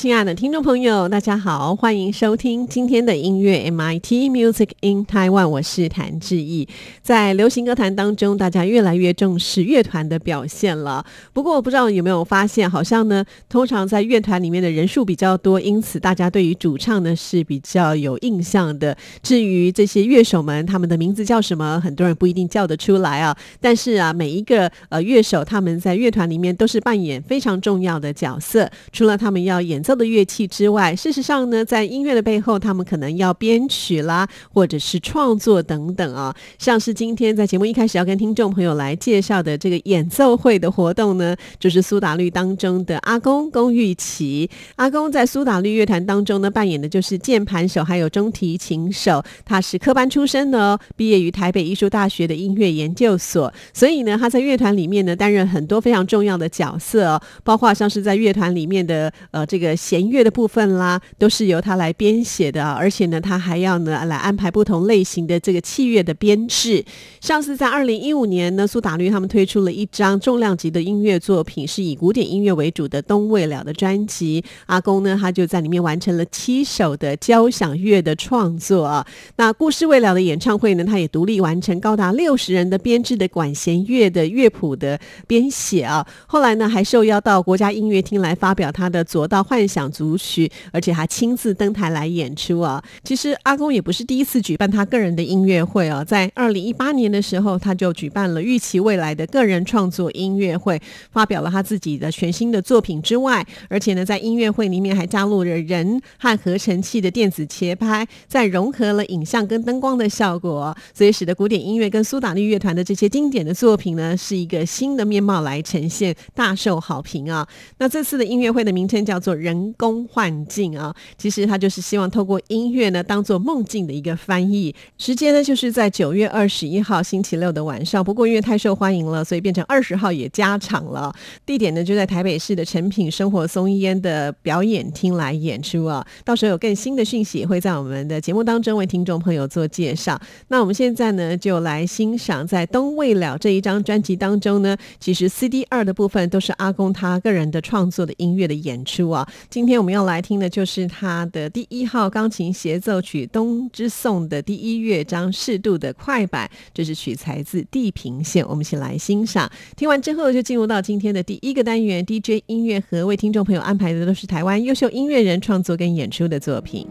亲爱的听众朋友，大家好，欢迎收听今天的音乐 MIT Music in Taiwan，我是谭志毅。在流行歌坛当中，大家越来越重视乐团的表现了。不过，我不知道有没有发现，好像呢，通常在乐团里面的人数比较多，因此大家对于主唱呢是比较有印象的。至于这些乐手们，他们的名字叫什么，很多人不一定叫得出来啊。但是啊，每一个呃乐手，他们在乐团里面都是扮演非常重要的角色。除了他们要演奏。的乐器之外，事实上呢，在音乐的背后，他们可能要编曲啦，或者是创作等等啊。像是今天在节目一开始要跟听众朋友来介绍的这个演奏会的活动呢，就是苏打绿当中的阿公龚玉琪。阿公在苏打绿乐团当中呢，扮演的就是键盘手还有中提琴手。他是科班出身的哦，毕业于台北艺术大学的音乐研究所，所以呢，他在乐团里面呢担任很多非常重要的角色哦，包括像是在乐团里面的呃这个。弦乐的部分啦，都是由他来编写的，而且呢，他还要呢来安排不同类型的这个器乐的编制。上次在二零一五年呢，苏打绿他们推出了一张重量级的音乐作品，是以古典音乐为主的《冬未了》的专辑。阿公呢，他就在里面完成了七首的交响乐的创作啊。那《故事未了》的演唱会呢，他也独立完成高达六十人的编制的管弦乐的乐谱的编写啊。后来呢，还受邀到国家音乐厅来发表他的《左道幻》。想组曲，而且还亲自登台来演出啊！其实阿公也不是第一次举办他个人的音乐会啊，在二零一八年的时候，他就举办了预期未来的个人创作音乐会，发表了他自己的全新的作品之外，而且呢，在音乐会里面还加入了人和合成器的电子节拍，再融合了影像跟灯光的效果，所以使得古典音乐跟苏打绿乐团的这些经典的作品呢，是一个新的面貌来呈现，大受好评啊！那这次的音乐会的名称叫做人。人工幻境啊，其实他就是希望透过音乐呢，当做梦境的一个翻译。时间呢，就是在九月二十一号星期六的晚上。不过因为太受欢迎了，所以变成二十号也加场了。地点呢就在台北市的诚品生活松烟的表演厅来演出啊。到时候有更新的讯息，也会在我们的节目当中为听众朋友做介绍。那我们现在呢，就来欣赏在《冬未了》这一张专辑当中呢，其实 CD 二的部分都是阿公他个人的创作的音乐的演出啊。今天我们要来听的就是他的第一号钢琴协奏曲《冬之颂》的第一乐章适度的快板，这是取材自《地平线》，我们一起来欣赏。听完之后就进入到今天的第一个单元 DJ 音乐盒，为听众朋友安排的都是台湾优秀音乐人创作跟演出的作品。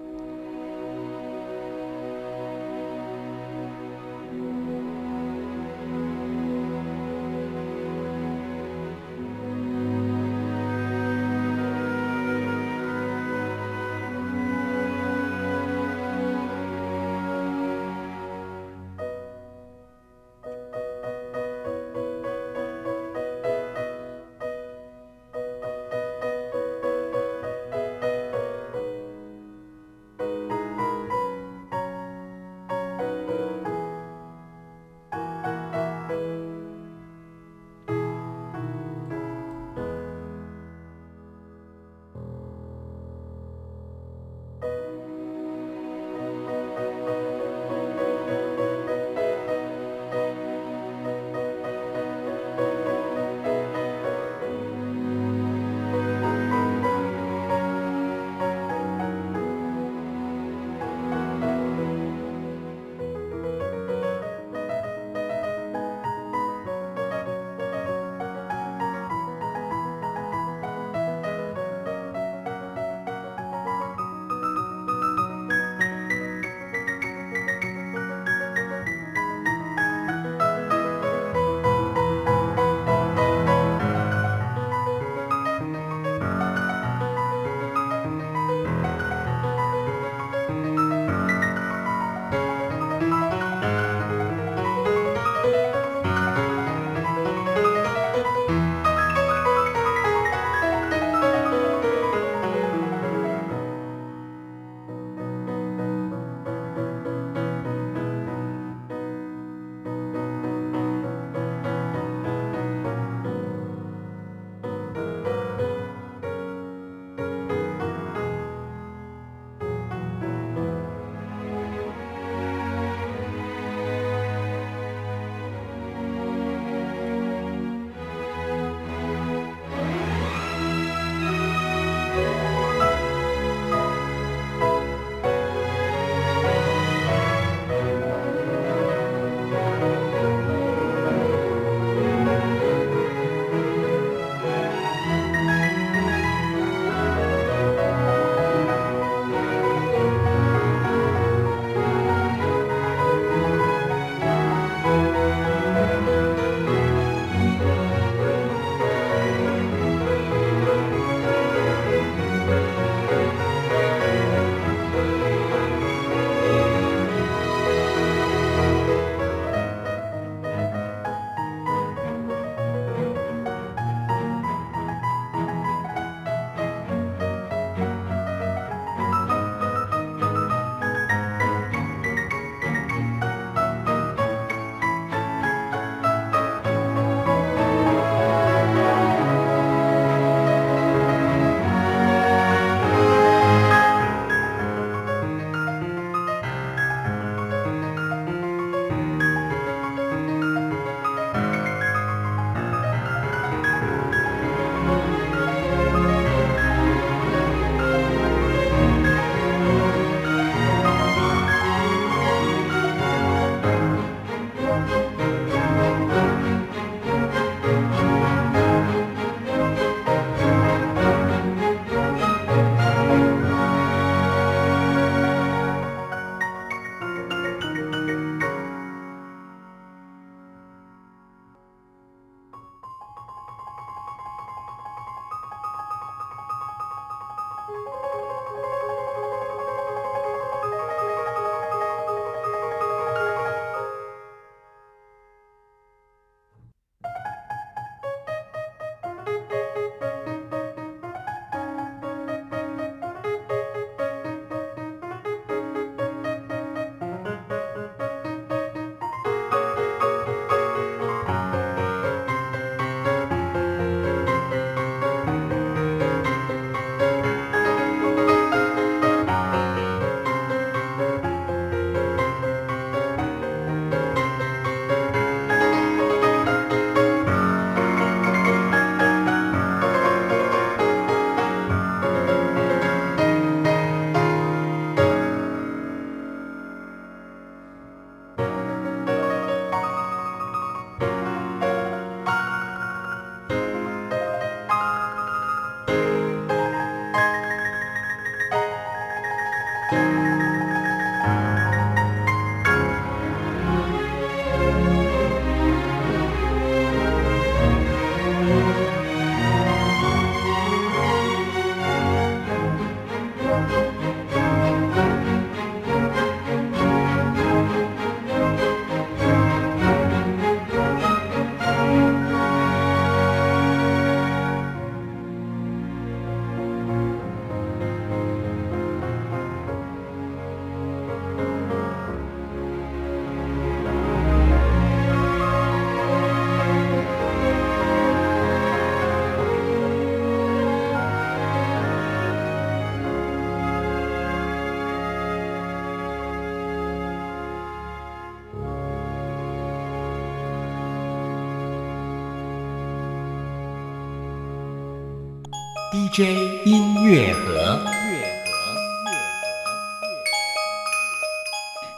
DJ 音乐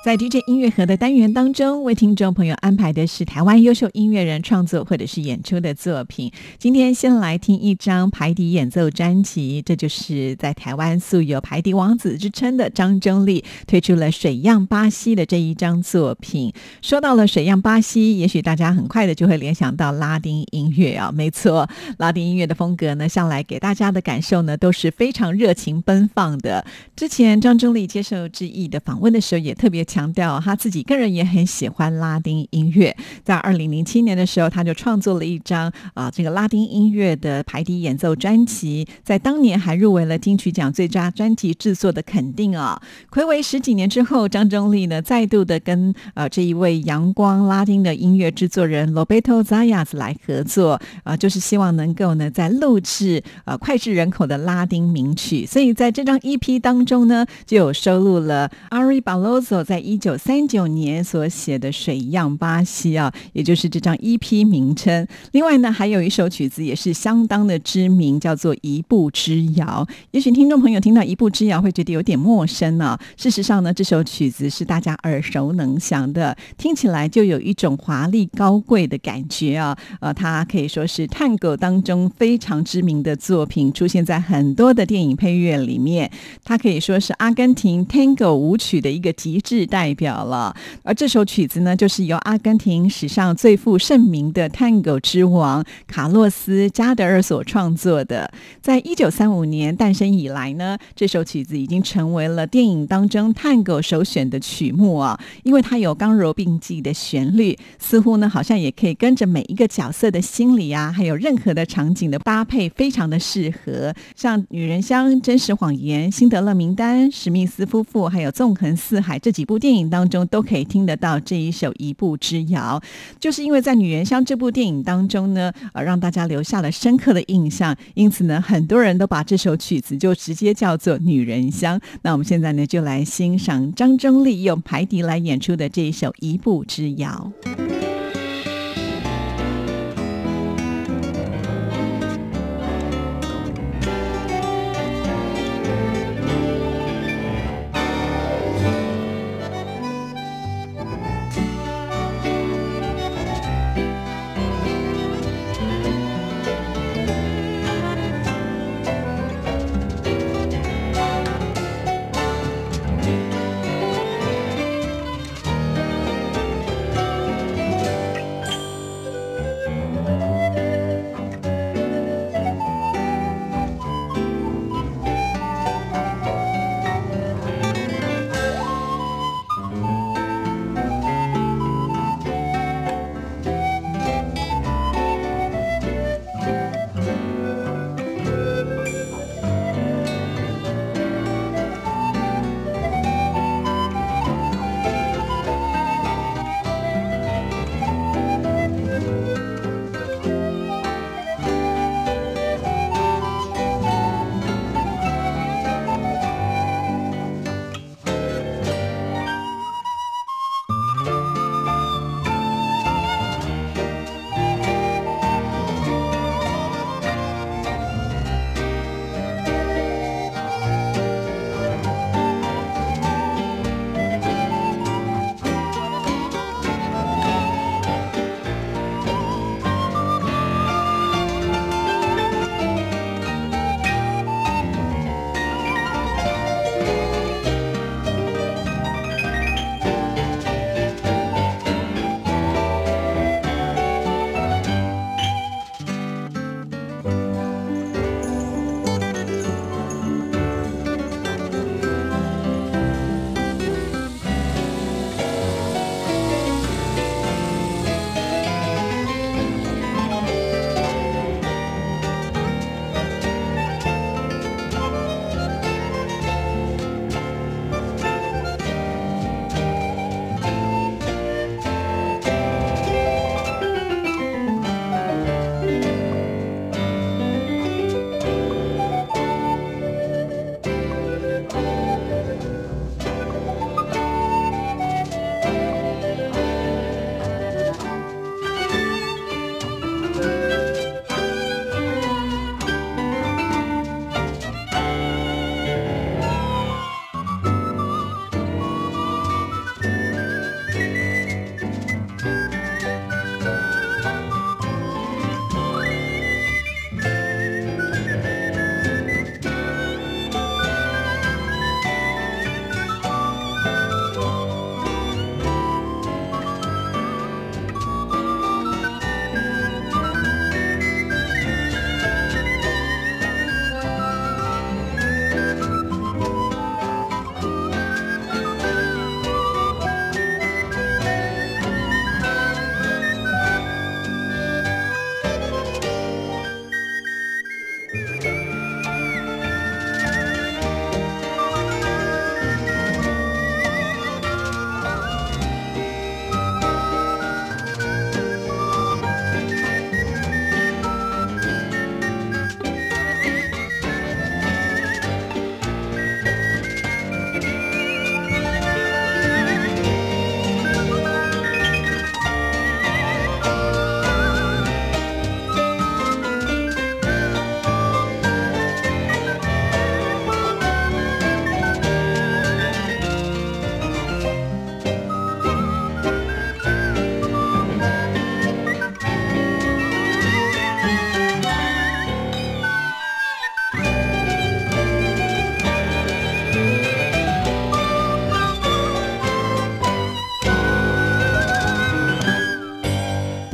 在 DJ 音乐盒的单元当中，为听众朋友安排的是台湾优秀音乐人创作或者是演出的作品。今天先来听一张排笛演奏专辑，这就是在台湾素有排笛王子之称的张中立推出了《水样巴西》的这一张作品。说到了《水样巴西》，也许大家很快的就会联想到拉丁音乐啊，没错，拉丁音乐的风格呢，向来给大家的感受呢都是非常热情奔放的。之前张中立接受志毅的访问的时候，也特别。强调他自己个人也很喜欢拉丁音乐，在二零零七年的时候，他就创作了一张啊这个拉丁音乐的排笛演奏专辑，在当年还入围了金曲奖最佳专辑制作的肯定啊。暌违十几年之后，张忠立呢再度的跟呃这一位阳光拉丁的音乐制作人 Roberto Zayas 来合作啊，就是希望能够呢在录制呃脍炙人口的拉丁名曲，所以在这张 EP 当中呢就有收录了 Ari Barroso 在一九三九年所写的《水样巴西》啊，也就是这张 EP 名称。另外呢，还有一首曲子也是相当的知名，叫做《一步之遥》。也许听众朋友听到《一步之遥》会觉得有点陌生呢。事实上呢，这首曲子是大家耳熟能详的，听起来就有一种华丽高贵的感觉啊。呃，它可以说是探戈当中非常知名的作品，出现在很多的电影配乐里面。它可以说是阿根廷 Tango 舞曲的一个极致。代表了，而这首曲子呢，就是由阿根廷史上最负盛名的探戈之王卡洛斯加德尔所创作的。在一九三五年诞生以来呢，这首曲子已经成为了电影当中探戈首选的曲目啊，因为它有刚柔并济的旋律，似乎呢好像也可以跟着每一个角色的心理啊，还有任何的场景的搭配，非常的适合。像《女人香》《真实谎言》《辛德勒名单》《史密斯夫妇》还有《纵横四海》这几部。电影当中都可以听得到这一首《一步之遥》，就是因为在《女人香》这部电影当中呢，呃，让大家留下了深刻的印象，因此呢，很多人都把这首曲子就直接叫做《女人香》。那我们现在呢，就来欣赏张忠利用排笛来演出的这一首《一步之遥》。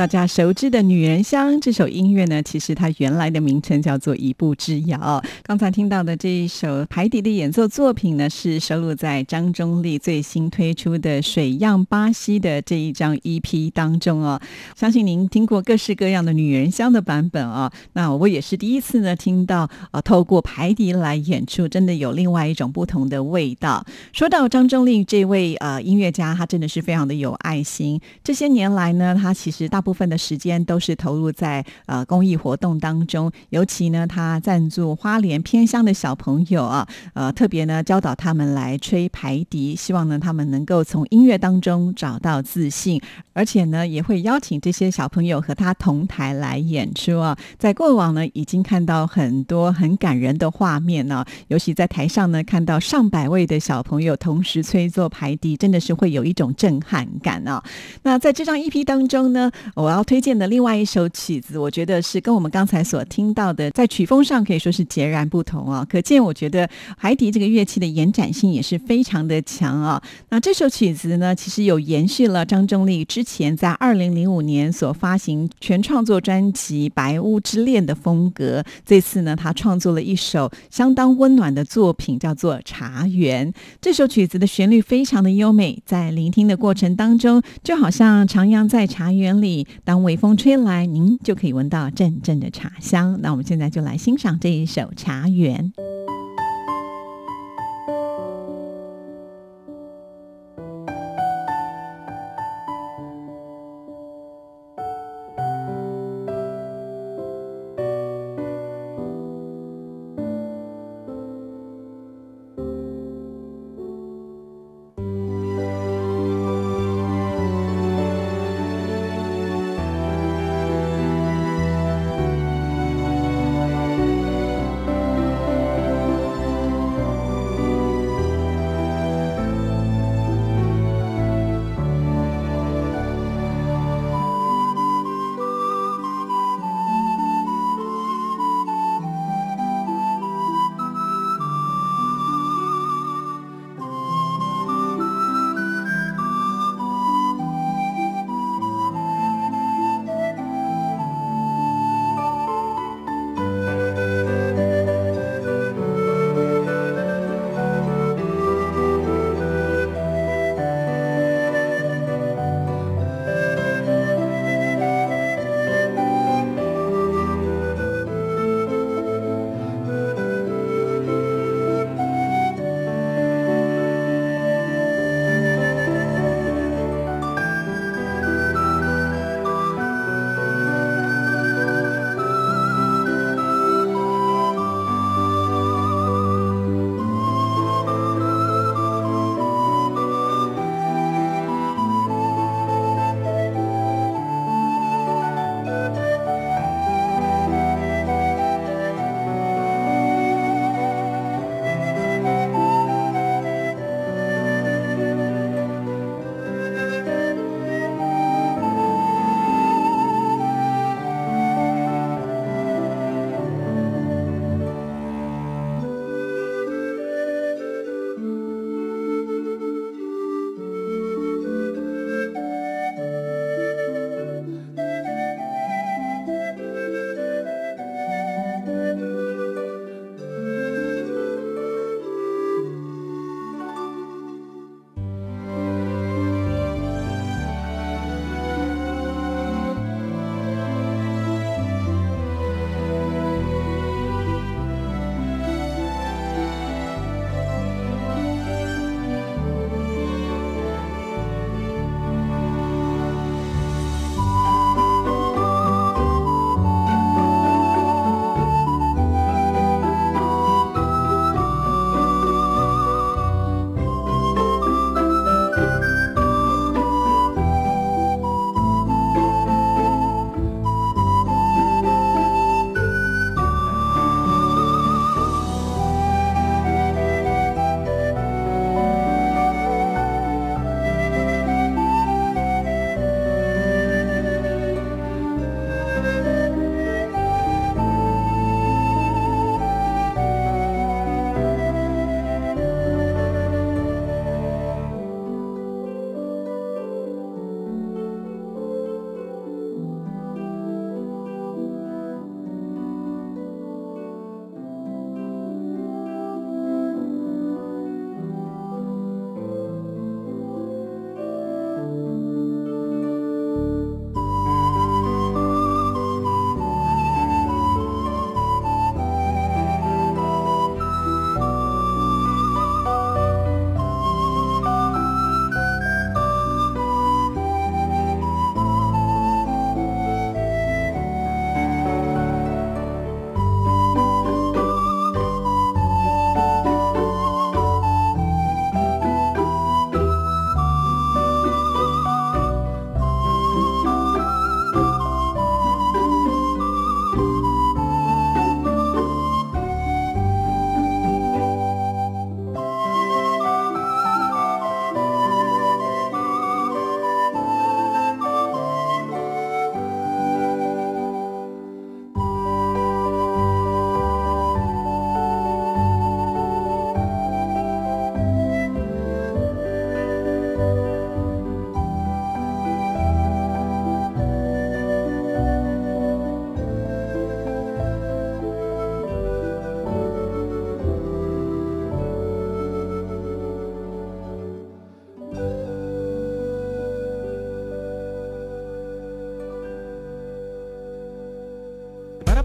家熟知的《女人香》这首音乐呢，其实它原来的名称叫做《一步之遥》。刚才听到的这一首排笛的演奏作品呢，是收录在张忠立最新推出的《水漾巴西》的这一张 EP 当中哦。相信您听过各式各样的《女人香》的版本哦，那我也是第一次呢听到呃，透过排笛来演出，真的有另外一种不同的味道。说到张忠立这位呃音乐家，他真的是非常的有爱心。这些年来呢，他其实大部分的时间都是投入在呃公益活动当中，尤其呢，他赞助花莲偏乡的小朋友啊，呃，特别呢教导他们来吹排笛，希望呢他们能够从音乐当中找到自信，而且呢也会邀请这些小朋友和他同台来演出啊。在过往呢，已经看到很多很感人的画面呢，尤其在台上呢看到上百位的小朋友同时吹奏排笛，真的是会有一种震撼感啊。那在这张 EP 当中呢，我我要推。荐的另外一首曲子，我觉得是跟我们刚才所听到的，在曲风上可以说是截然不同啊。可见，我觉得海底这个乐器的延展性也是非常的强啊。那这首曲子呢，其实有延续了张忠立之前在二零零五年所发行全创作专辑《白屋之恋》的风格。这次呢，他创作了一首相当温暖的作品，叫做《茶园》。这首曲子的旋律非常的优美，在聆听的过程当中，就好像徜徉在茶园里，当。微风吹来，您就可以闻到阵阵的茶香。那我们现在就来欣赏这一首《茶园》。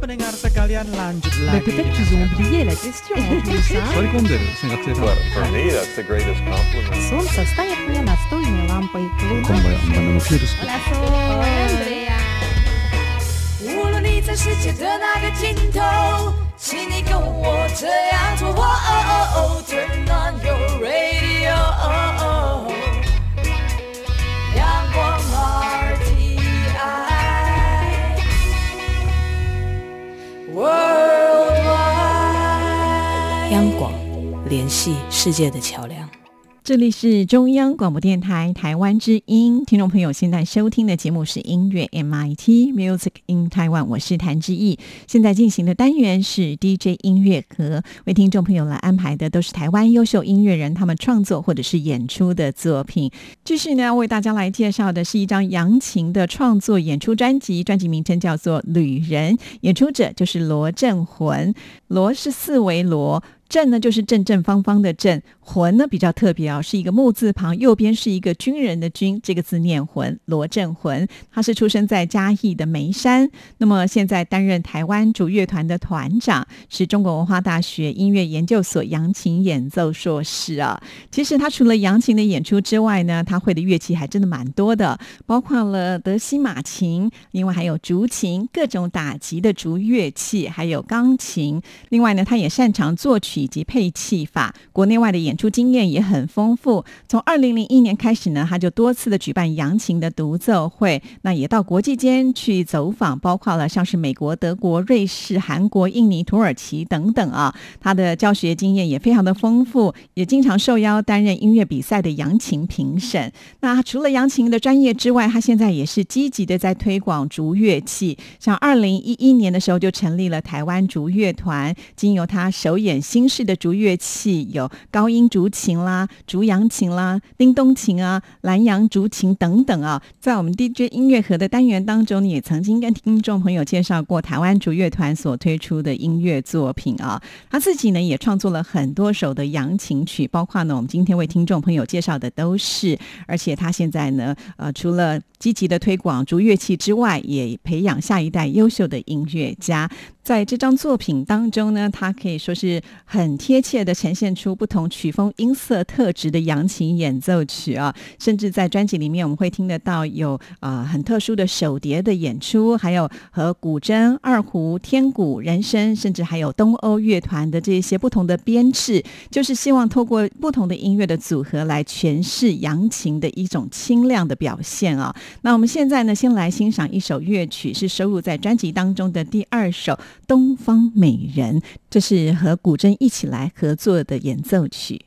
pendengar sekalian lanjut Bah, lagi Peut-être dengan qu'ils ont satu oublié la question en plus. hein. 割り込んでるね学生さん Well, for me, that's the greatest compliment. Солнце стоит мне настольной лампой. 今晩あんなのフィールス Andrea。无论你在世界的哪个尽头，请你跟我这样做。哦哦哦，Turn on your radio。阳 广，联系世界的桥梁。这里是中央广播电台台湾之音，听众朋友现在收听的节目是音乐 MIT Music in Taiwan，我是谭志毅。现在进行的单元是 DJ 音乐盒，为听众朋友来安排的都是台湾优秀音乐人他们创作或者是演出的作品。继续呢，为大家来介绍的是一张扬琴的创作演出专辑，专辑名称叫做《旅人》，演出者就是罗振魂，罗是四维罗。正呢就是正正方方的正，魂呢比较特别哦，是一个木字旁，右边是一个军人的军，这个字念魂。罗振魂，他是出生在嘉义的梅山，那么现在担任台湾竹乐团的团长，是中国文化大学音乐研究所扬琴演奏硕士啊。其实他除了扬琴的演出之外呢，他会的乐器还真的蛮多的，包括了德西马琴，另外还有竹琴，各种打击的竹乐器，还有钢琴。另外呢，他也擅长作曲以及配器法，国内外的演演出经验也很丰富。从二零零一年开始呢，他就多次的举办扬琴的独奏会，那也到国际间去走访，包括了像是美国、德国、瑞士、韩国、印尼、土耳其等等啊。他的教学经验也非常的丰富，也经常受邀担任音乐比赛的扬琴评审。那除了扬琴的专业之外，他现在也是积极的在推广竹乐器。像二零一一年的时候就成立了台湾竹乐团，经由他首演新式的竹乐器，有高音竹琴啦、竹扬琴啦、叮咚琴啊、南洋竹琴等等啊。在我们 DJ 音乐盒的单元当中，也曾经跟听众朋友介绍过台湾竹乐团所推出的音乐作品啊。他自己呢也创作了很多首的扬琴曲，包括呢我们今天为听众朋友介绍的都是。而且他现在呢，呃，除了积极的推广竹乐器之外，也培养下一代优秀的音乐家。在这张作品当中呢，它可以说是很贴切的呈现出不同曲风、音色特质的扬琴演奏曲啊。甚至在专辑里面，我们会听得到有啊、呃、很特殊的手碟的演出，还有和古筝、二胡、天鼓、人声，甚至还有东欧乐团的这些不同的编制，就是希望透过不同的音乐的组合来诠释扬琴的一种清亮的表现啊。那我们现在呢，先来欣赏一首乐曲，是收录在专辑当中的第二首。东方美人，这是和古筝一起来合作的演奏曲。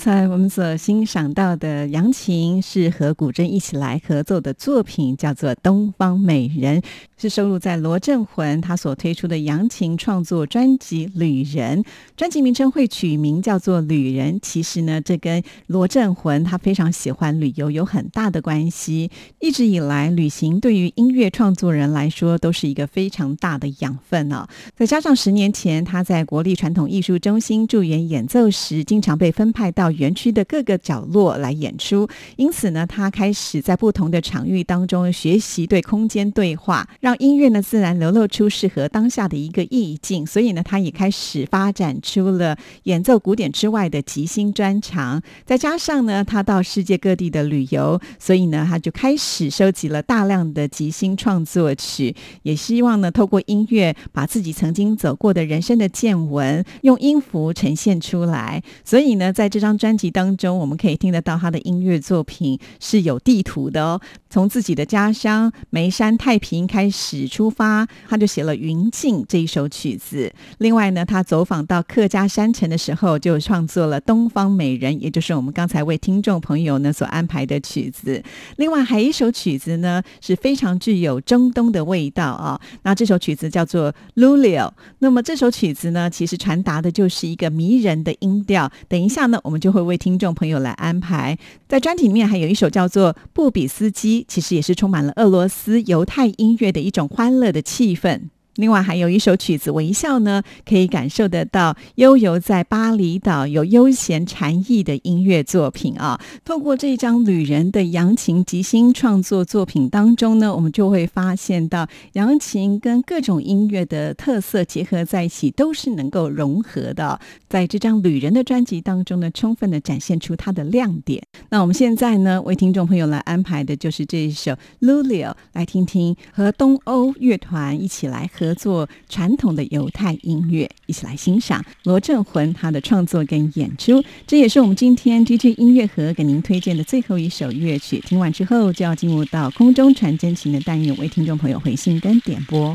才我们所欣赏到的扬琴是和古筝一起来合作的作品，叫做《东方美人》，是收录在罗振魂他所推出的扬琴创作专辑《旅人》。专辑名称会取名叫做《旅人》，其实呢，这跟罗振魂他非常喜欢旅游有很大的关系。一直以来，旅行对于音乐创作人来说都是一个非常大的养分哦。再加上十年前他在国立传统艺术中心驻园演奏时，经常被分派到园区的各个角落来演出，因此呢，他开始在不同的场域当中学习对空间对话，让音乐呢自然流露出适合当下的一个意境。所以呢，他也开始发展出了演奏古典之外的即兴专长。再加上呢，他到世界各地的旅游，所以呢，他就开始收集了大量的即兴创作曲，也希望呢，透过音乐把自己曾经走过的人生的见闻用音符呈现出来。所以呢，在这张专辑当中，我们可以听得到他的音乐作品是有地图的哦。从自己的家乡眉山太平开始出发，他就写了《云境》这一首曲子。另外呢，他走访到客家山城的时候，就创作了《东方美人》，也就是我们刚才为听众朋友呢所安排的曲子。另外还有一首曲子呢，是非常具有中东的味道啊。那这首曲子叫做《Lulio》。那么这首曲子呢，其实传达的就是一个迷人的音调。等一下呢，我们就会为听众朋友来安排。在专题里面还有一首叫做《布比斯基》，其实也是充满了俄罗斯犹太音乐的一种欢乐的气氛。另外还有一首曲子《微笑》呢，可以感受得到悠游在巴厘岛有悠闲禅意的音乐作品啊。透过这张旅人的扬琴即兴创作作品当中呢，我们就会发现到扬琴跟各种音乐的特色结合在一起，都是能够融合的。在这张旅人的专辑当中呢，充分的展现出它的亮点。那我们现在呢，为听众朋友来安排的就是这一首《Lulio》，来听听和东欧乐团一起来合作传统的犹太音乐，一起来欣赏罗振魂他的创作跟演出。这也是我们今天 DJ 音乐盒给您推荐的最后一首乐曲。听完之后，就要进入到空中传真情的单元，为听众朋友回信跟点播。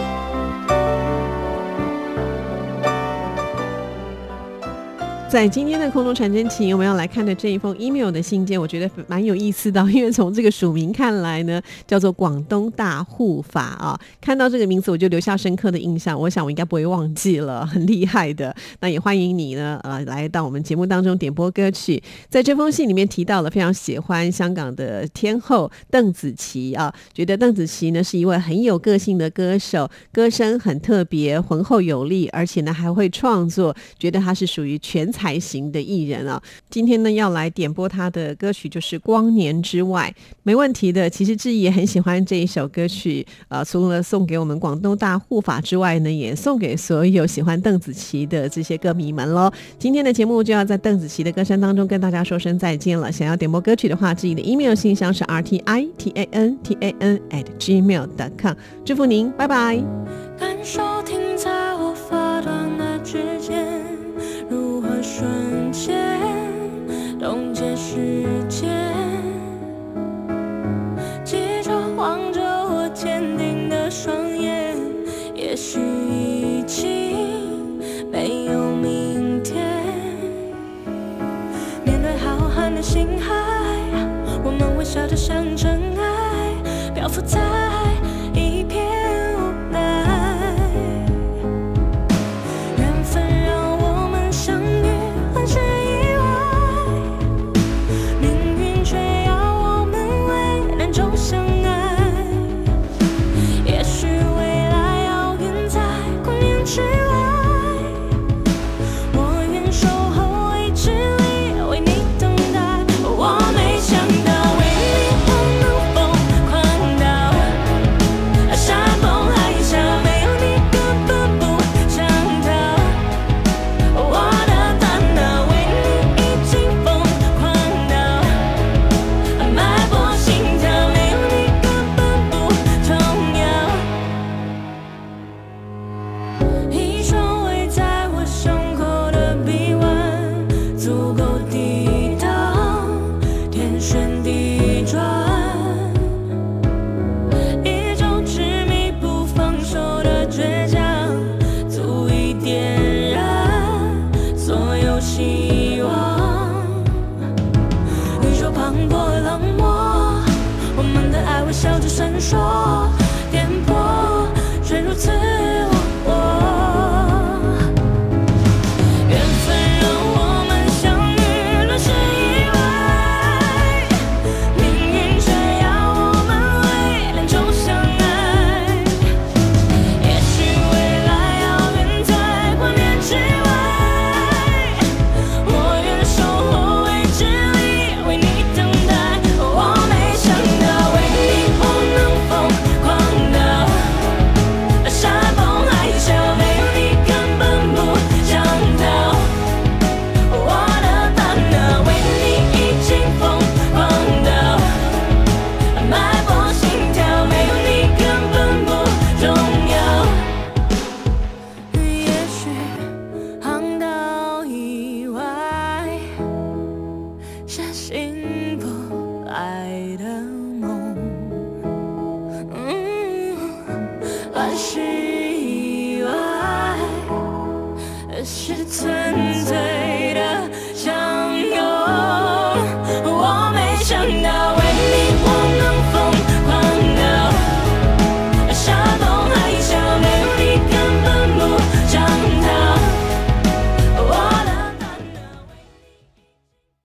在今天的空中传真情，我们要来看的这一封 email 的信件，我觉得蛮有意思的，因为从这个署名看来呢，叫做广东大护法啊，看到这个名字我就留下深刻的印象，我想我应该不会忘记了，很厉害的。那也欢迎你呢，呃，来到我们节目当中点播歌曲。在这封信里面提到了非常喜欢香港的天后邓紫棋啊，觉得邓紫棋呢是一位很有个性的歌手，歌声很特别，浑厚有力，而且呢还会创作，觉得她是属于全才。才型的艺人啊，今天呢要来点播他的歌曲，就是《光年之外》，没问题的。其实志毅也很喜欢这一首歌曲，呃，除了送给我们广东大护法之外呢，也送给所有喜欢邓紫棋的这些歌迷们喽。今天的节目就要在邓紫棋的歌声当中跟大家说声再见了。想要点播歌曲的话，志毅的 email 信箱是 r t i t a n t a n at gmail dot com。祝福您，拜拜。感受停在间冻结时间？